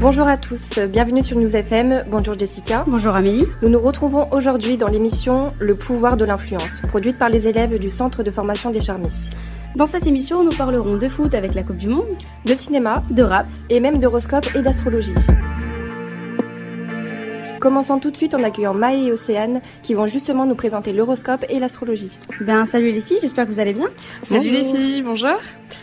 Bonjour à tous, bienvenue sur News FM. Bonjour Jessica. Bonjour Amélie. Nous nous retrouvons aujourd'hui dans l'émission Le pouvoir de l'influence, produite par les élèves du Centre de formation des Charmis. Dans cette émission, nous parlerons de foot avec la Coupe du Monde, de cinéma, de rap et même d'horoscope et d'astrologie. Commençons tout de suite en accueillant Maë et Océane qui vont justement nous présenter l'horoscope et l'astrologie. Ben salut les filles, j'espère que vous allez bien. Salut les filles, bonjour.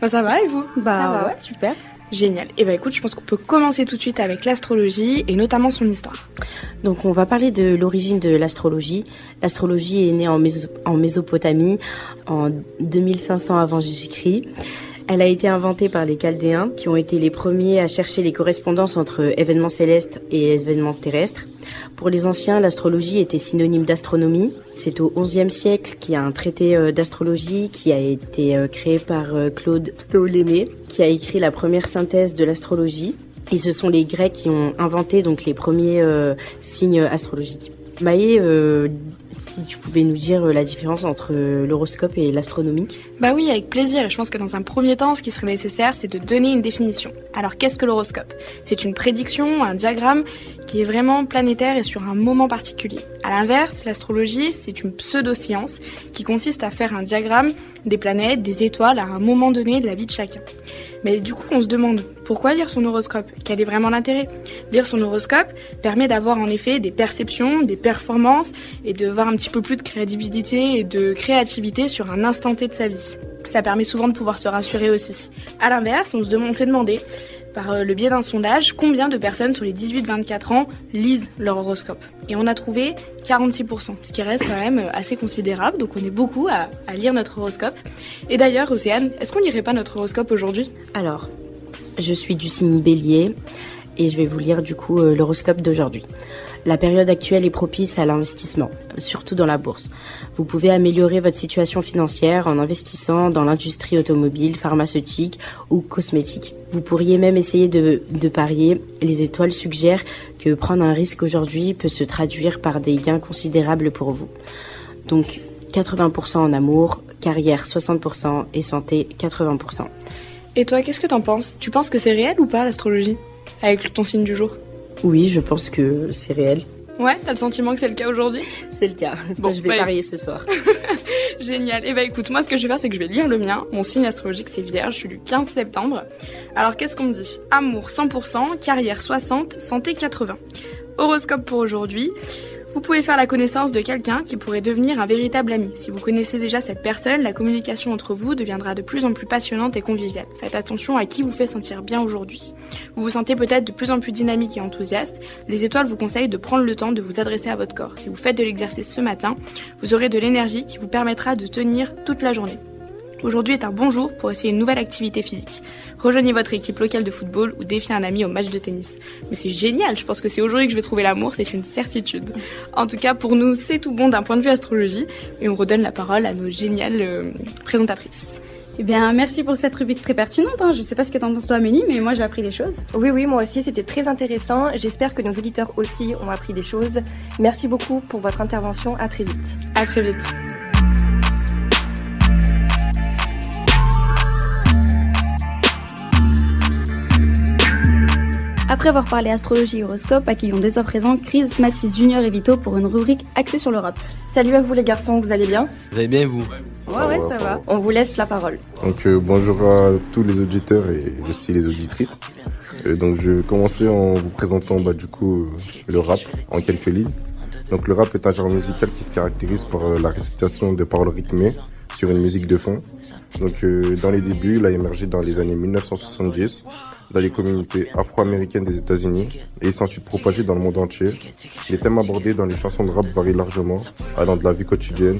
Bah ça va et vous? Bah Ça va. ouais, super. Génial. Et bah écoute, je pense qu'on peut commencer tout de suite avec l'astrologie et notamment son histoire. Donc on va parler de l'origine de l'astrologie. L'astrologie est née en, en Mésopotamie en 2500 avant Jésus-Christ. Elle a été inventée par les Chaldéens qui ont été les premiers à chercher les correspondances entre événements célestes et événements terrestres. Pour les anciens, l'astrologie était synonyme d'astronomie. C'est au XIe siècle qu'il y a un traité euh, d'astrologie qui a été euh, créé par euh, Claude Ptolémée, qui a écrit la première synthèse de l'astrologie. Et ce sont les Grecs qui ont inventé donc les premiers signes astrologiques. Maë, euh, si tu pouvais nous dire euh, la différence entre euh, l'horoscope et l'astronomie. Bah oui, avec plaisir. Je pense que dans un premier temps, ce qui serait nécessaire, c'est de donner une définition. Alors qu'est-ce que l'horoscope? C'est une prédiction, un diagramme qui est vraiment planétaire et sur un moment particulier. À l'inverse, l'astrologie, c'est une pseudo-science qui consiste à faire un diagramme des planètes, des étoiles à un moment donné de la vie de chacun. Mais du coup, on se demande pourquoi lire son horoscope? Quel est vraiment l'intérêt? Lire son horoscope permet d'avoir en effet des perceptions, des performances et de voir un petit peu plus de crédibilité et de créativité sur un instant T de sa vie. Ça permet souvent de pouvoir se rassurer aussi. À l'inverse, on s'est demandé, par euh, le biais d'un sondage, combien de personnes sur les 18-24 ans lisent leur horoscope? Et on a trouvé 46%, ce qui reste quand même euh, assez considérable, donc on est beaucoup à, lire notre horoscope. Et d'ailleurs, Océane, est-ce qu'on lirait pas notre horoscope aujourd'hui? Alors, je suis du signe bélier et je vais vous lire du coup euh, l'horoscope d'aujourd'hui. La période actuelle est propice à l'investissement, surtout dans la bourse. Vous pouvez améliorer votre situation financière en investissant dans l'industrie automobile, pharmaceutique ou cosmétique. Vous pourriez même essayer de, de parier. Les étoiles suggèrent que prendre un risque aujourd'hui peut se traduire par des gains considérables pour vous. Donc 80% en amour, carrière 60% et santé 80%. Et toi, qu'est-ce que t'en penses? Tu penses que c'est réel ou pas l'astrologie? Avec ton signe du jour? Oui, je pense que c'est réel. Ouais, t'as le sentiment que c'est le cas aujourd'hui? C'est le cas. Bon, je vais bah, parier ce soir. Génial. Et bah écoute, moi ce que je vais faire, c'est que je vais lire le mien. Mon signe astrologique, c'est Vierge. Je suis du 15 septembre. Alors qu'est-ce qu'on me dit? Amour 100%, carrière 60, santé 80. Horoscope pour aujourd'hui. Vous pouvez faire la connaissance de quelqu'un qui pourrait devenir un véritable ami. Si vous connaissez déjà cette personne, la communication entre vous deviendra de plus en plus passionnante et conviviale. Faites attention à qui vous fait sentir bien aujourd'hui. Vous vous sentez peut-être de plus en plus dynamique et enthousiaste. Les étoiles vous conseillent de prendre le temps de vous adresser à votre corps. Si vous faites de l'exercice ce matin, vous aurez de l'énergie qui vous permettra de tenir toute la journée. Aujourd'hui est un bon jour pour essayer une nouvelle activité physique. Rejoignez votre équipe locale de football ou défiez un ami au match de tennis. Mais c'est génial, je pense que c'est aujourd'hui que je vais trouver l'amour, c'est une certitude. En tout cas, pour nous, c'est tout bon d'un point de vue astrologie et on redonne la parole à nos géniales euh, présentatrices. Eh bien, merci pour cette rubrique très pertinente. hein. Je sais pas ce que t'en penses toi Amélie, mais moi j'ai appris des choses. Oui, oui, moi aussi, c'était très intéressant. J'espère que nos auditeurs aussi ont appris des choses. Merci beaucoup pour votre intervention. À très vite. À très vite. Après avoir parlé astrologie et horoscope, accueillons dès à présent Chris, Mathis Junior et Vito pour une rubrique axée sur l'Europe. Salut à vous les garçons, vous allez bien? Vous allez bien et vous Ouais, ouais, ça va. On vous laisse la parole. Donc euh, bonjour à tous les auditeurs et aussi les auditrices. Euh, donc je vais commencer en vous présentant bah, du coup euh, le rap en quelques lignes. Donc le rap est un genre musical qui se caractérise par euh, la récitation de paroles rythmées sur une musique de fond. Donc euh, dans les débuts, il a émergé dans les années 1970 dans les communautés afro-américaines des États-Unis et il s'en dans le monde entier. Les thèmes abordés dans les chansons de rap varient largement, allant de la vie quotidienne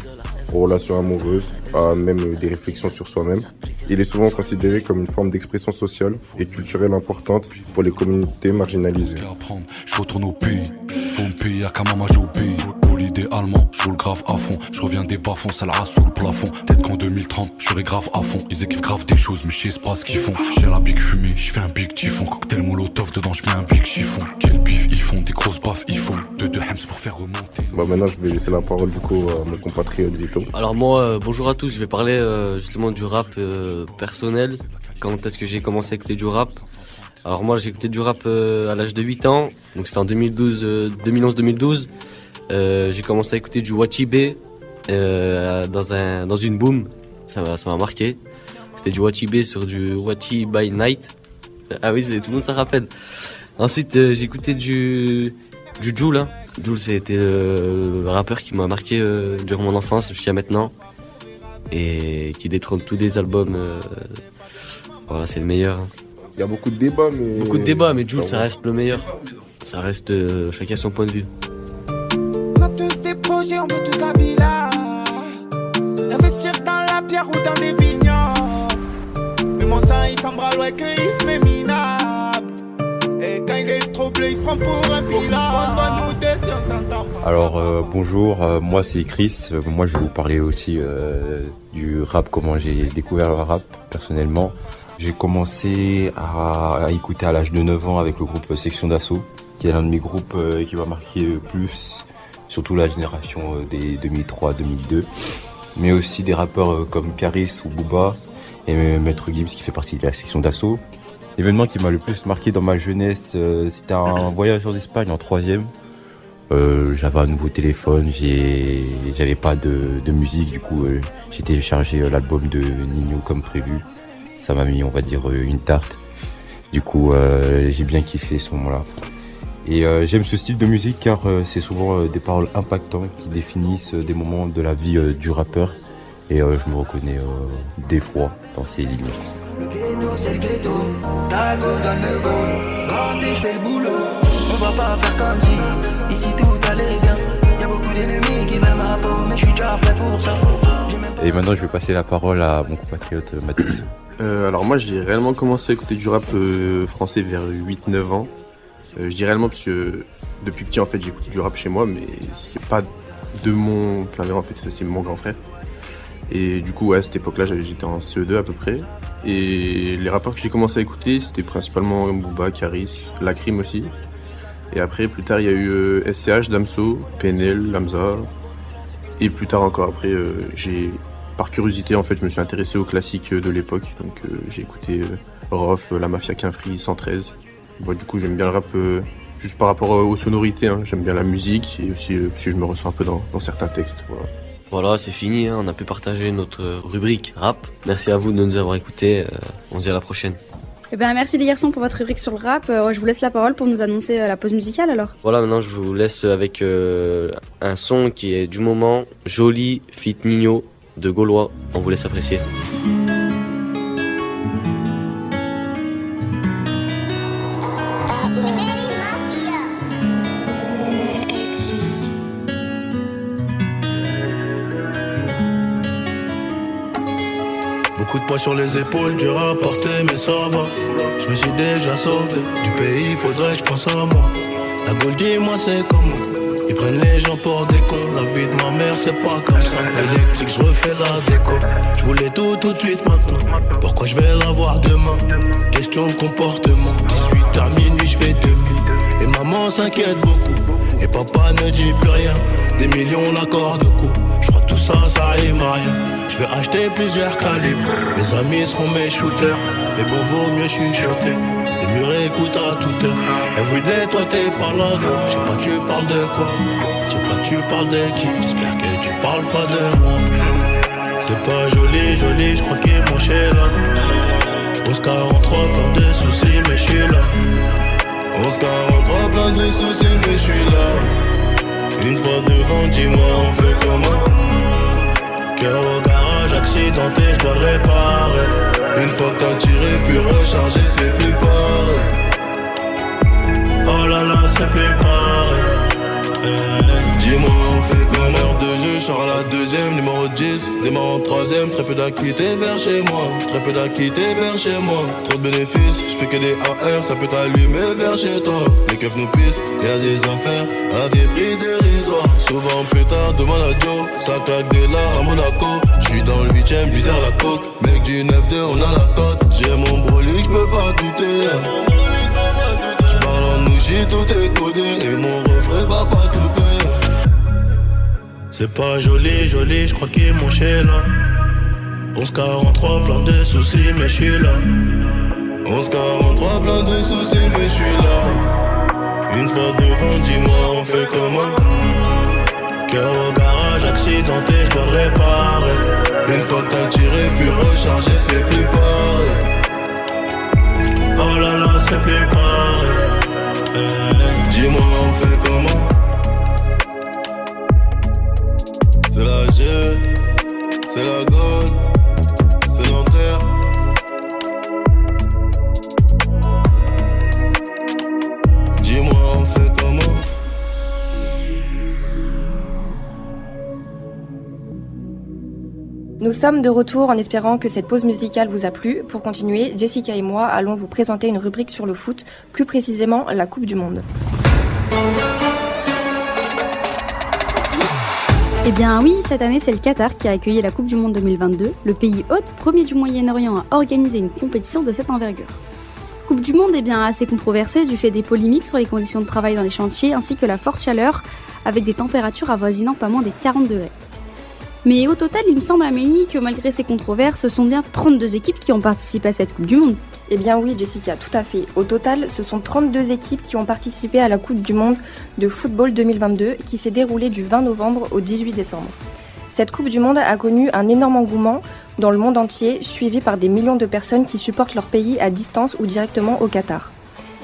aux relations amoureuses, à même des réflexions sur soi-même. Il est souvent considéré comme une forme d'expression sociale et culturelle importante pour les communautés marginalisées. à prendre, je retourne au pays. Faut me payer à Kamama, j'ai au pays. Pour l'idée allemand, je roule grave à fond. Je reviens des bas-fonds, ça la sous le plafond. Peut-être qu'en 2030, je serai grave à fond. Ils équipent grave des choses, mais je sais pas ce qu'ils font. J'ai la big fumée, je fais un big typhon. Cocktail molotov, dedans je mets un big chiffon. Quel bif ils font, des grosses baffes ils font. De deux hems pour faire remonter. Bah maintenant, je vais laisser la parole du coup à mon compatriote Alors moi, euh, bonjour à tous, je vais parler euh, justement du rap euh, personnel. Quand est-ce que j'ai commencé à écouter du rap? Alors moi j'ai écouté du rap euh, à l'âge de 8 ans, donc c'était en 2012, 2011-2012. Euh, j'ai commencé à écouter du Wachibé dans un dans une boom, ça m'a ça m'a marqué. C'était du Wachibé sur du Wachi by Night. Ah oui, tout le monde s'en rappelle. Ensuite j'ai écouté du du Joule. Hein. Joule c'était le rappeur qui m'a marqué euh, durant mon enfance jusqu'à maintenant et qui détrône tous les albums. euh, voilà, c'est le meilleur. hein. Il y a beaucoup de débats, mais. Beaucoup de débats, mais Jules, Ça reste le meilleur. Ça reste euh, chacun son point de vue. On a tous des projets, on veut toute la villa. Investir dans la pierre ou dans des vignobles. Mais mon sang, il s'embrasse ouais, qu'il se met minable. Et quand il est trop bleu, il se prend pour un. Alors euh, bonjour, euh, moi c'est Chris. Euh, moi je vais vous parler aussi euh, du rap, comment j'ai découvert le rap personnellement. J'ai commencé à, à écouter à l'âge de 9 ans avec le groupe Section d'Assaut, qui est l'un de mes groupes euh, qui m'a marqué le plus, surtout la génération des 2003-2002. Mais aussi des rappeurs comme Caris ou Booba et Maître Gibbs qui fait partie de la section d'assaut. L'événement qui m'a le plus marqué dans ma jeunesse, euh, c'était un voyage en Espagne en troisième. Euh, j'avais un nouveau téléphone, j'avais pas de, de musique, du coup euh, j'ai téléchargé l'album de Nino comme prévu. Ça m'a mis, on va dire, une tarte. Du coup, euh, j'ai bien kiffé ce moment-là. Et euh, j'aime ce style de musique car euh, c'est souvent euh, des paroles impactantes qui définissent euh, des moments de la vie euh, du rappeur. Et euh, je me reconnais euh, des fois dans ces lignes. Le ghetto, c'est le ghetto. T'as go dans le go. Quand t'es fait le boulot, on va pas faire comme si. Ici tout allait bien. Y'a beaucoup d'ennemis qui veulent ma peau, mais je suis déjà prêt pour ça. J'ai même Et maintenant, je vais passer la parole à mon compatriote euh, Mathis. Euh, alors moi j'ai réellement commencé à écouter du rap euh, français vers 8-9 ans. Euh, je dis réellement parce que depuis petit en fait j'écoutais du rap chez moi mais c'est pas de mon plein en fait c'est mon grand frère. Et du coup à cette époque là j'étais en CE2 à peu près. Et les rappeurs que j'ai commencé à écouter c'était principalement Booba, Caris, Lacrim aussi. Et après plus tard il y a eu euh, SCH, Damso, PNL, Lamza. Et plus tard encore après euh, j'ai par curiosité, en fait, je me suis intéressé aux classiques euh, de l'époque. Donc, euh, j'ai écouté euh, Rof, euh, La Mafia Quinfri, 113. Bon, du coup, j'aime bien le rap euh, juste par rapport euh, aux sonorités. hein. J'aime bien la musique et aussi euh, que je me ressens un peu dans, certains textes. Voilà, c'est fini, hein, on a pu partager notre euh, rubrique rap. Merci à vous de nous avoir écoutés. euh, on se dit à la prochaine. Eh ben, merci les garçons pour votre rubrique sur le rap. Euh, je vous laisse la parole pour nous annoncer euh, la pause musicale alors. Voilà, maintenant je vous laisse avec un son qui est du moment, Joli, Fit Nino, de Gaulois. On vous laisse apprécier. Poids sur les épaules, dur à porter, mais ça va. Je me suis déjà sauvé du pays, faudrait que je pense à moi. La Gaule, dis-moi, c'est comment Ils prennent les gens pour des cons. La vie de ma mère, c'est pas comme ça. Électrique, je refais la déco. Je voulais tout, tout de suite maintenant. Pourquoi je vais l'avoir demain? Question de comportement. 18 à minuit, je fais demi. Et maman s'inquiète beaucoup. Et papa ne dit plus rien. Des millions l'accord de coup. Je crois tout ça, ça rime à rien. Je vais acheter plusieurs calibres. Mes amis seront mes shooters. Mais bon, vaut mieux chuchoter. Les murs écoutent à toute heure. Everyday, toi t'es pas là, gros. Je sais pas, tu parles de quoi? Je sais pas, tu parles de qui? J'espère que tu parles pas de moi. C'est pas joli, joli, je crois qu'il est mon chez là. 1143, plein de soucis, mais je suis là. 1143, plein de soucis, mais je suis là. Une fois devant, dis-moi, on fait comment? Accidenté, je dois le réparer. Une fois que t'as tiré, puis rechargé, c'est plus pareil. Oh là là, c'est plus pareil. Je sors à la deuxième, numéro 10, démarre en troisième, très peu d'activité vers chez moi, très peu d'activité vers chez moi, trop de bénéfices, je fais que des AR, ça peut t'allumer vers chez toi, les keufs nous pissent, y'a des affaires à des prix dérisoires, souvent plus tard, demande à Joe, ça claque des lards à Monaco, je suis dans le 8ème, puis la coque, mec du 9-2, on a la cote, j'ai mon brolic, je peux pas douter. J'parle en ougi, tout est codé. Et mon refrain va pas C'est pas joli, joli, j'crois qu'il est mon chez là 1143, plein de soucis, mais j'suis là 1143, plein de soucis, mais je suis là. Une fois devant, dis-moi, on fait comment? Cœur au garage, accidenté, je dois le réparer. Une fois que t'as tiré, puis rechargé, c'est plus pareil. Oh là là, c'est plus sommes de retour en espérant que cette pause musicale vous a plu. Pour continuer, Jessica et moi allons vous présenter une rubrique sur le foot, plus précisément la Coupe du Monde. Eh bien oui, cette année c'est le Qatar qui a accueilli la Coupe du Monde 2022, le pays hôte, premier du Moyen-Orient à organiser une compétition de cette envergure. Coupe du Monde est bien assez controversée du fait des polémiques sur les conditions de travail dans les chantiers ainsi que la forte chaleur avec des températures avoisinant pas moins des 40 degrés. Mais au total, il me semble Amélie que malgré ces controverses, ce sont bien 32 équipes qui ont participé à cette Coupe du Monde. Eh bien oui, Jessica, tout à fait. Au total, ce sont 32 équipes qui ont participé à la Coupe du Monde de football 2022 qui s'est déroulée du 20 novembre au 18 décembre. Cette Coupe du Monde a connu un énorme engouement dans le monde entier, suivi par des millions de personnes qui supportent leur pays à distance ou directement au Qatar.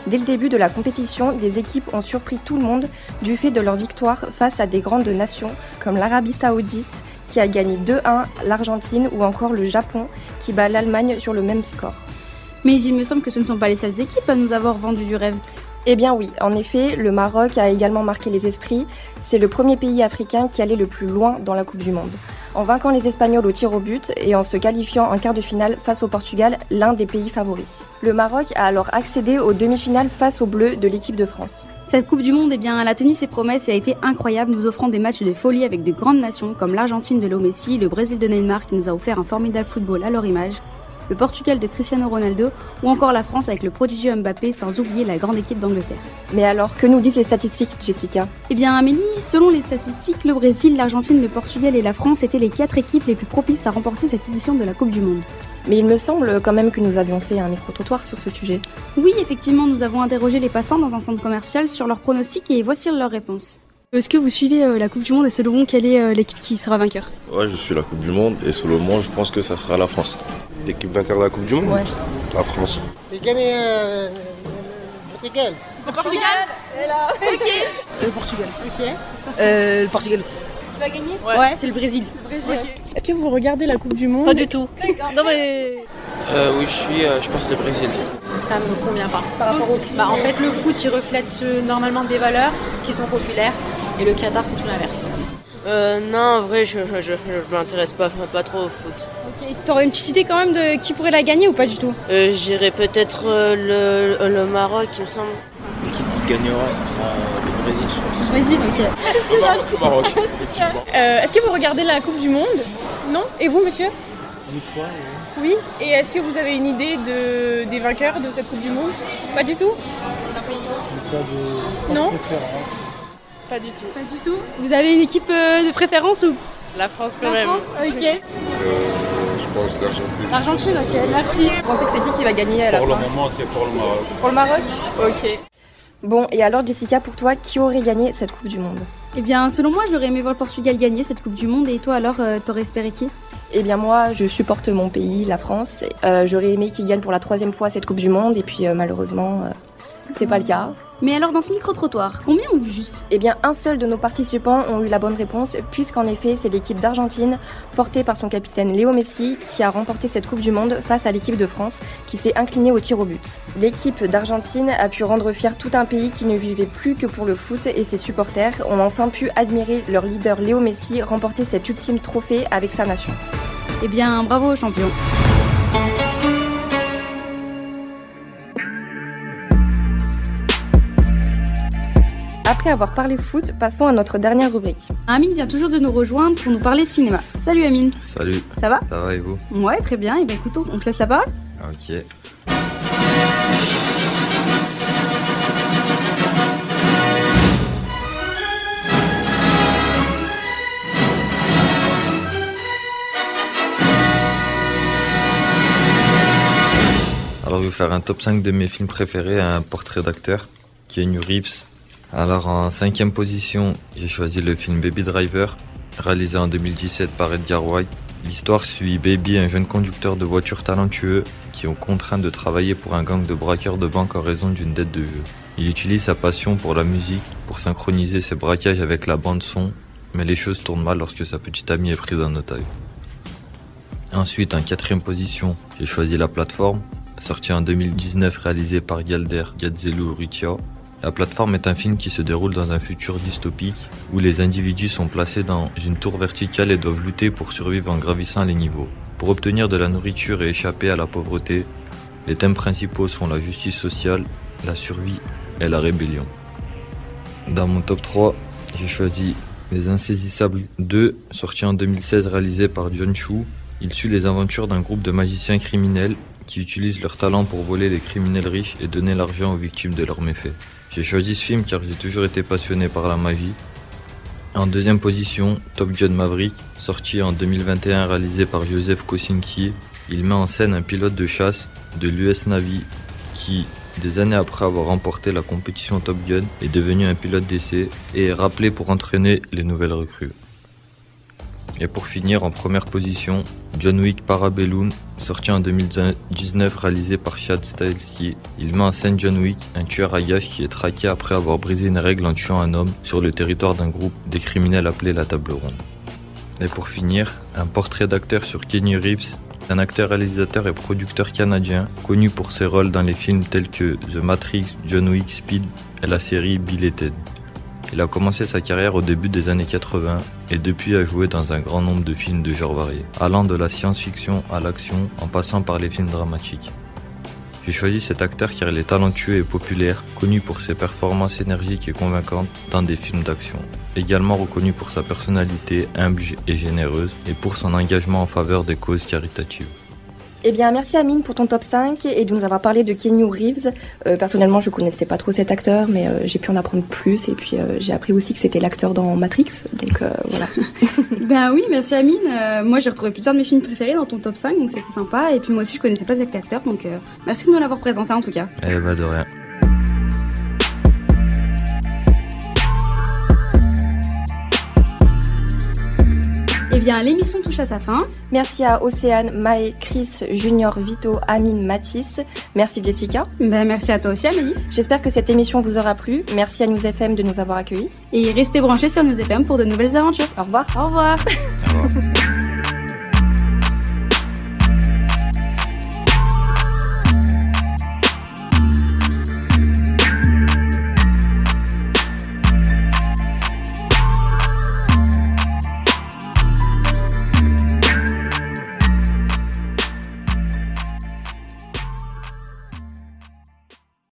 Dès le début de la compétition, des équipes ont surpris tout le monde du fait de leur victoire face à des grandes nations comme l'Arabie saoudite qui a gagné 2-1 l'Argentine ou encore le Japon qui bat l'Allemagne sur le même score. Mais il me semble que ce ne sont pas les seules équipes à nous avoir vendu du rêve. Eh bien oui, en effet, le Maroc a également marqué les esprits. C'est le premier pays africain qui allait le plus loin dans la Coupe du Monde. En vainquant les Espagnols au tir au but et en se qualifiant en quart de finale face au Portugal, l'un des pays favoris. Le Maroc a alors accédé aux demi-finales face aux Bleus de l'équipe de France. Cette Coupe du Monde, eh bien, elle a tenu ses promesses et a été incroyable, nous offrant des matchs de folie avec de grandes nations comme l'Argentine de Léo Messi, le Brésil de Neymar qui nous a offert un formidable football à leur image, le Portugal de Cristiano Ronaldo ou encore la France avec le prodigieux Mbappé sans oublier la grande équipe d'Angleterre. Mais alors, que nous disent les statistiques, Jessica? Eh bien Amélie, selon les statistiques, le Brésil, l'Argentine, le Portugal et la France étaient les quatre équipes les plus propices à remporter cette édition de la Coupe du Monde. Mais il me semble quand même que nous avions fait un micro-trottoir sur ce sujet. Oui, effectivement, nous avons interrogé les passants dans un centre commercial sur leurs pronostics et voici leurs réponses. Est-ce que vous suivez euh, la Coupe du Monde et selon vous, quelle est euh, l'équipe qui sera vainqueur? Ouais, je suis la Coupe du Monde et selon moi, je pense que ça sera la France. L'équipe vainqueur de la Coupe du Monde Ouais. La France. J'ai gagné euh, le Portugal. Le Portugal là. Ok. Le Portugal. Ok. Euh, le Portugal aussi. Qui va gagner Ouais, c'est le Brésil. Est-ce que vous regardez la Coupe du Monde Pas du tout. Non mais... Euh, oui, je suis, euh, je pense, le Brésil. Ça me convient pas. Par rapport au bah, En fait, le foot, il reflète euh, normalement des valeurs qui sont populaires, et le Qatar, c'est tout l'inverse. Euh, non, en vrai, je, je, je m'intéresse pas, pas trop au foot. Ok, t'aurais une petite idée quand même de qui pourrait la gagner ou pas du tout Euh, J'irais peut-être euh, le, le Maroc, il me semble. L'équipe qui gagnera, ce sera le Brésil, je pense. Brésil, ok. Le Maroc, le Maroc, effectivement. Euh, est-ce que vous regardez la Coupe du Monde Non Et vous, monsieur Une fois, Oui. Et est-ce que vous avez une idée de, des vainqueurs de cette Coupe du Monde Pas du tout Pas de... Non préférence. Pas du tout. Pas du tout Vous avez une équipe euh, de préférence ou? La France quand La même. France Ok. je pense l'Argentine. L'Argentine, ok, merci. Vous pensez que c'est qui qui va gagner à la Pour le fin? moment, c'est pour le Maroc. Pour le Maroc? Ok. Bon, et alors Jessica, pour toi, qui aurait gagné cette Coupe du Monde? Eh bien, selon moi, j'aurais aimé voir le Portugal gagner cette Coupe du Monde. Et toi, alors, euh, t'aurais espéré qui? Eh bien moi, je supporte mon pays, la France. Euh, J'aurais aimé qu'il gagne pour la troisième fois cette Coupe du Monde, et puis euh, malheureusement, euh, c'est pas le cas. Mais alors, dans ce micro-trottoir, combien ont vu juste? Eh bien, un seul de nos participants ont eu la bonne réponse, puisqu'en effet, c'est l'équipe d'Argentine, portée par son capitaine Léo Messi, qui a remporté cette Coupe du Monde face à l'équipe de France, qui s'est inclinée au tir au but. L'équipe d'Argentine a pu rendre fier tout un pays qui ne vivait plus que pour le foot, et ses supporters ont enfin pu admirer leur leader Léo Messi remporter cet ultime trophée avec sa nation. Eh bien, bravo, champion. Après avoir parlé foot, passons à notre dernière rubrique. Amine vient toujours de nous rejoindre pour nous parler cinéma. Salut Amine. Salut. Ça va? Ça va et vous? Ouais, très bien. Et ben écoute, on te laisse la parole. Ok. Alors je vais faire un top 5 de mes films préférés, un portrait d'acteur, Keanu Reeves. Alors en cinquième position, j'ai choisi le film Baby Driver, réalisé en 2017 par Edgar Wright. L'histoire suit Baby, un jeune conducteur de voiture talentueux qui est contraint de travailler pour un gang de braqueurs de banque en raison d'une dette de jeu. Il utilise sa passion pour la musique pour synchroniser ses braquages avec la bande son, mais les choses tournent mal lorsque sa petite amie est prise en otage. Ensuite, en quatrième position, j'ai choisi La Plateforme, sorti en 2019 réalisé par Galder Gazzelou Rutia. La plateforme est un film qui se déroule dans un futur dystopique où les individus sont placés dans une tour verticale et doivent lutter pour survivre en gravissant les niveaux. Pour obtenir de la nourriture et échapper à la pauvreté, les thèmes principaux sont la justice sociale, la survie et la rébellion. Dans mon top 3, j'ai choisi Les Insaisissables 2, sorti en 2016 réalisé par John Chu. Il suit les aventures d'un groupe de magiciens criminels qui utilisent leur talent pour voler les criminels riches et donner l'argent aux victimes de leurs méfaits. J'ai choisi ce film car j'ai toujours été passionné par la magie. En deuxième position, Top Gun Maverick, sorti en 2021 réalisé par Joseph Kosinski. Il met en scène un pilote de chasse de l'US Navy qui, des années après avoir remporté la compétition Top Gun, est devenu un pilote d'essai et est rappelé pour entraîner les nouvelles recrues. Et pour finir, en première position, John Wick Parabellum, sorti en 2019, réalisé par Chad Stahelski. Il met en scène John Wick, un tueur à gages qui est traqué après avoir brisé une règle en tuant un homme sur le territoire d'un groupe des criminels appelé la Table Ronde. Et pour finir, un portrait d'acteur sur Kenny Reeves, un acteur réalisateur et producteur canadien, connu pour ses rôles dans les films tels que The Matrix, John Wick, Speed et la série Bill Ted. Il a commencé sa carrière au début des années 80 et depuis a joué dans un grand nombre de films de genre variés, allant de la science-fiction à l'action en passant par les films dramatiques. J'ai choisi cet acteur car il est talentueux et populaire, connu pour ses performances énergiques et convaincantes dans des films d'action. Également reconnu pour sa personnalité humble et généreuse et pour son engagement en faveur des causes caritatives. Eh bien, merci Amine pour ton top 5 et de nous avoir parlé de Kenyu Reeves. Euh, personnellement, je connaissais pas trop cet acteur, mais euh, j'ai pu en apprendre plus et puis euh, j'ai appris aussi que c'était l'acteur dans Matrix. Donc euh, voilà. Ben oui, merci Amine. Euh, moi j'ai retrouvé plusieurs de mes films préférés dans ton top 5, donc c'était sympa. Et puis moi aussi je connaissais pas cet acteur, donc euh, merci de nous l'avoir présenté en tout cas. Eh bah de rien. Eh bien l'émission touche à sa fin. Merci à Océane, Maë, Chris, Junior, Vito, Amine, Mathis. Merci Jessica. Ben merci à toi aussi Amélie. J'espère que cette émission vous aura plu. Merci à Nous FM de nous avoir accueillis. Et restez branchés sur nos FM pour de nouvelles aventures. Au revoir. Au revoir.